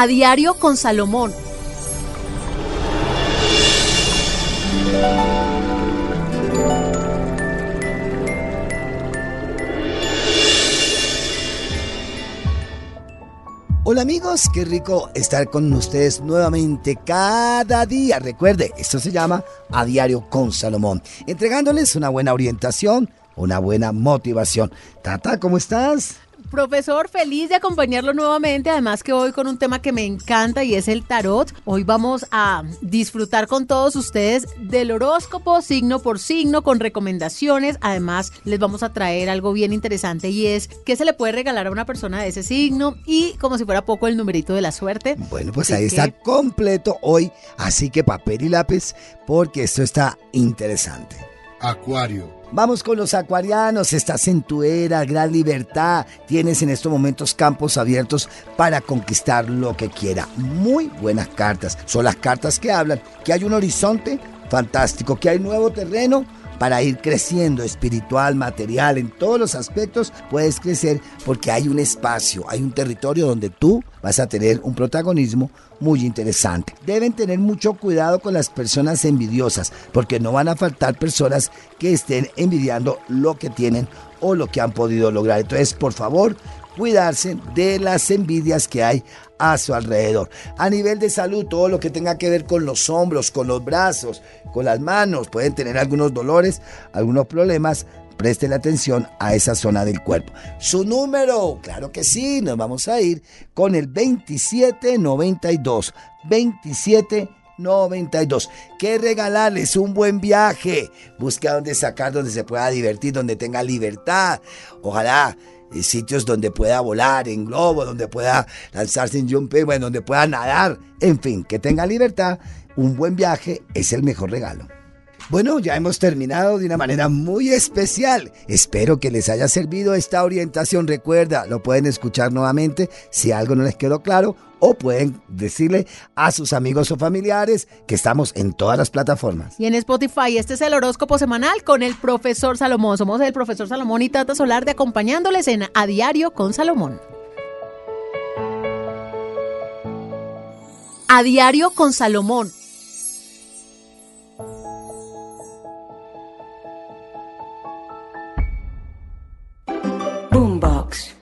A Diario con Salomón. Hola amigos, qué rico estar con ustedes nuevamente cada día. Recuerde, esto se llama A Diario con Salomón, entregándoles una buena orientación, una buena motivación. Tata, ¿cómo estás? Profesor, feliz de acompañarlo nuevamente, además que hoy con un tema que me encanta y es el tarot. Hoy vamos a disfrutar con todos ustedes del horóscopo signo por signo con recomendaciones. Además, les vamos a traer algo bien interesante y es qué se le puede regalar a una persona de ese signo y como si fuera poco el numerito de la suerte. Bueno, pues ahí está completo hoy, así que papel y lápiz porque esto está interesante. Acuario. Vamos con los acuarianos, estás en tu era, gran libertad, tienes en estos momentos campos abiertos para conquistar lo que quiera. Muy buenas cartas, son las cartas que hablan que hay un horizonte fantástico, que hay nuevo terreno para ir creciendo espiritual, material, en todos los aspectos puedes crecer porque hay un espacio, hay un territorio donde tú vas a tener un protagonismo muy interesante. Deben tener mucho cuidado con las personas envidiosas porque no van a faltar personas que estén envidiando lo que tienen o lo que han podido lograr. Entonces, por favor, cuidarse de las envidias que hay a su alrededor. A nivel de salud, todo lo que tenga que ver con los hombros, con los brazos, con las manos, pueden tener algunos dolores, algunos problemas. Presten atención a esa zona del cuerpo. Su número, claro que sí, nos vamos a ir con el 2792. 2792. ¿Qué regalarles? Un buen viaje. Busque a dónde sacar, donde se pueda divertir, donde tenga libertad. Ojalá sitios donde pueda volar en globo, donde pueda lanzarse en jumper, bueno, donde pueda nadar, en fin, que tenga libertad, un buen viaje es el mejor regalo. Bueno, ya hemos terminado de una manera muy especial. Espero que les haya servido esta orientación. Recuerda, lo pueden escuchar nuevamente si algo no les quedó claro o pueden decirle a sus amigos o familiares que estamos en todas las plataformas. Y en Spotify, este es el horóscopo semanal con el profesor Salomón. Somos el profesor Salomón y Tata Solar de acompañándoles en A Diario con Salomón. A Diario con Salomón Box.